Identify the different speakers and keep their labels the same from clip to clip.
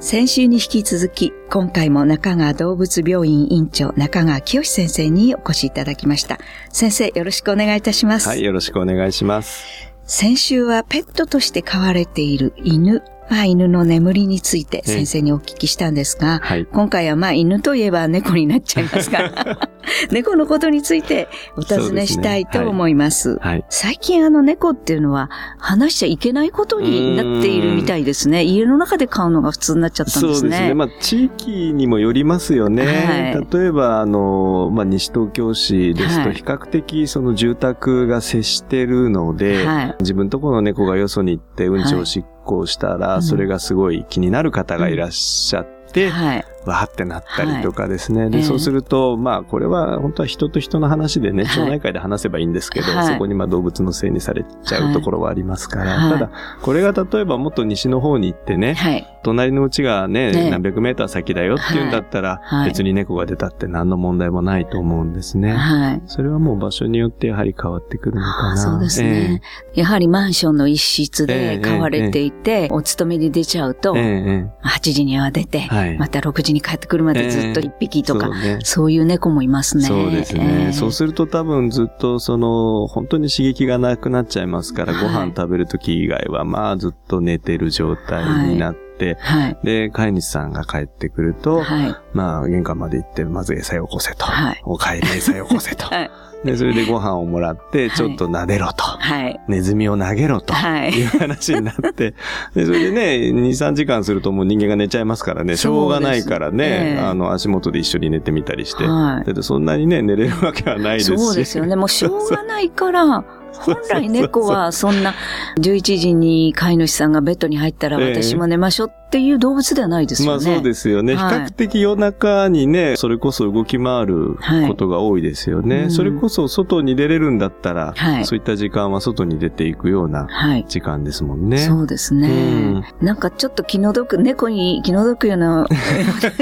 Speaker 1: 先週に引き続き、今回も中川動物病院院長中川清先生にお越しいただきました。先生、よろしくお願いいたします。
Speaker 2: はい、よろしくお願いします。
Speaker 1: 先週はペットとして飼われている犬まあ、犬の眠りについて先生にお聞きしたんですが、はい、今回はまあ犬といえば猫になっちゃいますから、猫のことについてお尋ねしたいと思います。すねはい、最近あの猫っていうのは話しちゃいけないことになっているみたいですね。家の中で飼うのが普通になっちゃったんですね。そうですね。
Speaker 2: まあ地域にもよりますよね。はい、例えばあの、まあ西東京市ですと比較的その住宅が接してるので、はい、自分とこの猫がよそに行ってうんちをしっ行したら、それがすごい気になる方がいらっしゃって、はい、わーってなったりとかですね。はい、で、そうすると、まあ、これは本当は人と人の話でね、町内会で話せばいいんですけど、はい、そこにまあ動物のせいにされちゃうところはありますから、ただ、これが例えばもっと西の方に行ってね、隣のうちがね、ね何百メーター先だよっていうんだったら、別に猫が出たって何の問題もないと思うんですね。はい。それはもう場所によってやはり変わってくるのかな。
Speaker 1: そうですね、えー、やはりマンションの一室で飼われていて、えーえー、お勤めに出ちゃうと、8時には出て、また6時に帰ってくるまでずっと一匹とか、そうね、そういう猫もいますね。
Speaker 2: そうですね、えー、そうすると多分ずっとその、本当に刺激がなくなっちゃいますから、はい、ご飯食べるとき以外はまあずっと寝てる状態になって、はい、で、飼い主さんが帰ってくると、はい、まあ、玄関まで行って、まず餌よこせと。はい、お帰り餌よこせと。はいで、それでご飯をもらって、ちょっと撫でろと。はい。ネズミを投げろと。はい。いう話になって。で、それでね、2、3時間するともう人間が寝ちゃいますからね、しょうがないからね、あの、足元で一緒に寝てみたりして。はい。で、そんなにね、寝れるわけはないですし。
Speaker 1: そうですよね。もうしょうがないから、本来猫はそんな11時に飼い主さんがベッドに入ったら私も寝ましょうっていう動物ではないですよね。
Speaker 2: まあそうですよね。はい、比較的夜中にね、それこそ動き回ることが多いですよね。はいそれこそ外に出れるんだったら、はい、そういった時間は外に出ていくような時間ですもんね。
Speaker 1: そうですね、うん。なんかちょっと気の毒、猫に 気の毒ような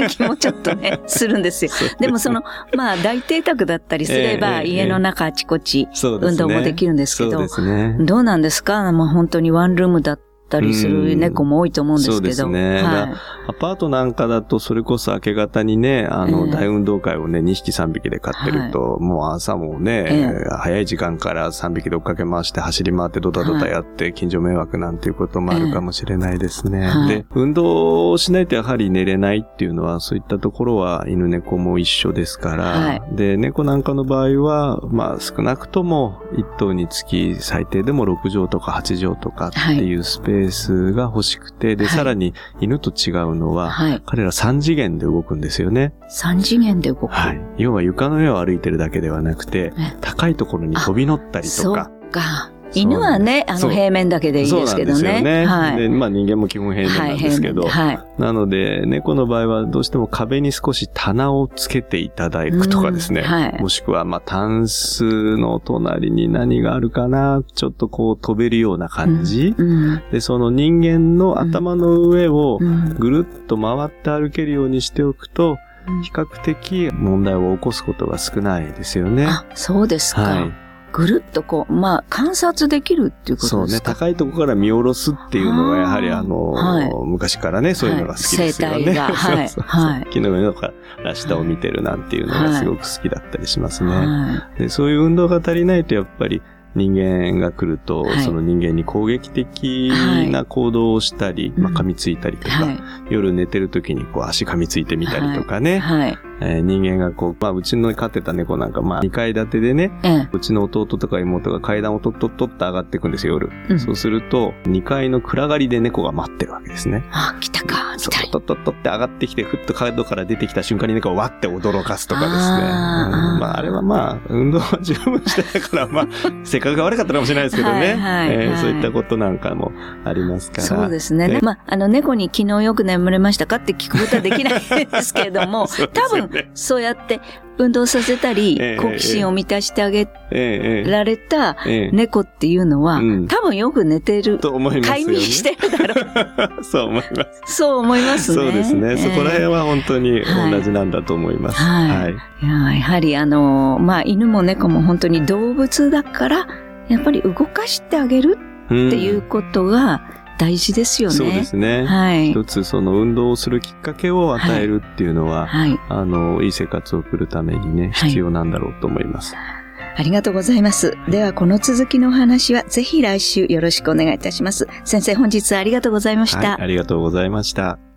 Speaker 1: 気もちょっとね、するんですよ。でもその、まあ大邸宅だったりすれば、家の中あちこち運動もできるんですけど、ね。どうなんですか？まあ本当にワンルームだったったりする猫も多いと思うんですけど。そうですね。
Speaker 2: はい、アパートなんかだと、それこそ明け方にね、あの、大運動会をね、2匹3匹で飼ってると、もう朝もね、早い時間から3匹で追っかけ回して走り回ってドタドタやって、近所迷惑なんていうこともあるかもしれないですね。で、運動をしないとやはり寝れないっていうのは、そういったところは犬猫も一緒ですから、で、猫なんかの場合は、まあ少なくとも1頭につき最低でも6畳とか8畳とかっていうスペース、ースが欲しくて、で、はい、さらに犬と違うのは、はい、彼ら3次元で動くんですよね。
Speaker 1: 3次元で動くは
Speaker 2: い。要は床の上を歩いてるだけではなくて、高いところに飛び乗ったりと
Speaker 1: か。犬はね、あの平面だけでいいですけどね。そうなんですよね。はい。
Speaker 2: で、まあ人間も基本平面なんですけど。はい。はい、なので、猫の場合はどうしても壁に少し棚をつけていただくとかですね。はい。もしくは、まあタンスの隣に何があるかな、ちょっとこう飛べるような感じ。うん、で、その人間の頭の上をぐるっと回って歩けるようにしておくと、比較的問題を起こすことが少ないですよね。あ、
Speaker 1: そうですか。はい。ぐるっとこう、まあ、観察できるっていうことですか？
Speaker 2: そうね。高いところから見下ろすっていうのが、やはりあの、はい、昔からね、そういうのが好きですよね。はい、はい。はい。木の上のから下を見てるなんていうのがすごく好きだったりしますね。はい、でそういう運動が足りないと、やっぱり、人間が来ると、はい、その人間に攻撃的な行動をしたり、はい、まあ、噛みついたりとか、はい、夜寝てる時にこう足噛みついてみたりとかね、えー、人間がこう、まあ、うちの飼ってた猫なんか、まあ、2階建てでね、うちの弟とか妹が階段をとっとっとって上がっていくんですよ、夜。うん、そうすると、2階の暗がりで猫が待ってるわけですね。
Speaker 1: あ、来たか、
Speaker 2: そう、とっとっとって上がってきて、ふっと角から出てきた瞬間に猫をわって驚かすとかですね。あ,、うん、まあ、あれはまあ、運動は十分してたから、まあ、性格が悪かったかもしれないですけどね。はい、えー、そういったことなんかもありますから。
Speaker 1: そうですね。まあ、あの、猫に昨日よく眠れましたかって聞くことはできないんですけれども、多分、そうやって運動させたり、好奇心を満たしてあげられた猫っていうのは、多分よく寝てる。
Speaker 2: と思います、
Speaker 1: 快眠してるだろ
Speaker 2: う。そう思いま
Speaker 1: す。そう思いますね。
Speaker 2: そうですね。そこら辺は本当に同じなんだと思います。
Speaker 1: はい。ややはりあの、まあ、犬も猫も本当に動物だから、やっぱり動かしてあげるっていうことが、大事ですよね。
Speaker 2: そうですね。はい。一つその運動をするきっかけを与えるっていうのは、はい。あの、いい生活を送るためにね、必要なんだろうと思います。はい
Speaker 1: ありがとうございます。では、この続きのお話は、ぜひ来週よろしくお願いいたします。先生、本日はありがとうございました。
Speaker 2: はい、ありがとうございました。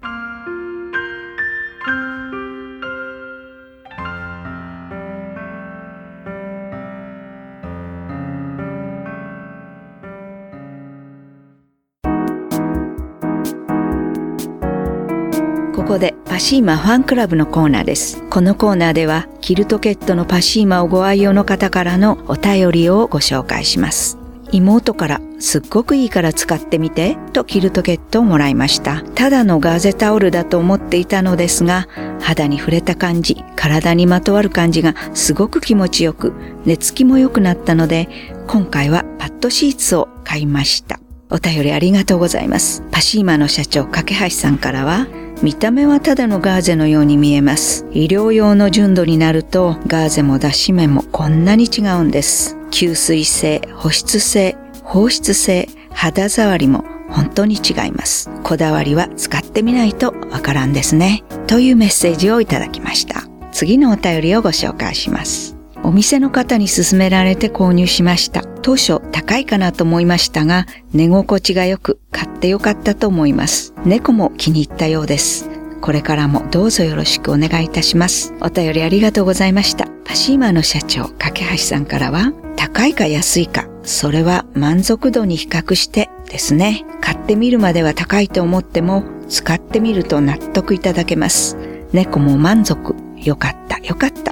Speaker 1: ここでパシーマファンクラブのコーナーです。このコーナーではキルトケットのパシーマをご愛用の方からのお便りをご紹介します。妹からすっごくいいから使ってみてとキルトケットをもらいました。ただのガーゼタオルだと思っていたのですが、肌に触れた感じ、体にまとわる感じがすごく気持ちよく、寝つきも良くなったので、今回はパッドシーツを買いました。お便りありがとうございます。パシーマの社長、架橋さんからは、見た目はただのガーゼのように見えます。医療用の純度になるとガーゼも脱脂面もこんなに違うんです。吸水性、保湿性、放出性、肌触りも本当に違います。こだわりは使ってみないとわからんですね。というメッセージをいただきました。次のお便りをご紹介します。お店の方に勧められて購入しました。当初高いかなと思いましたが、寝心地が良く買ってよかったと思います。猫も気に入ったようです。これからもどうぞよろしくお願いいたします。お便りありがとうございました。パシーマの社長、架橋さんからは、高いか安いか、それは満足度に比較してですね。買ってみるまでは高いと思っても、使ってみると納得いただけます。猫も満足。よかった、よかった。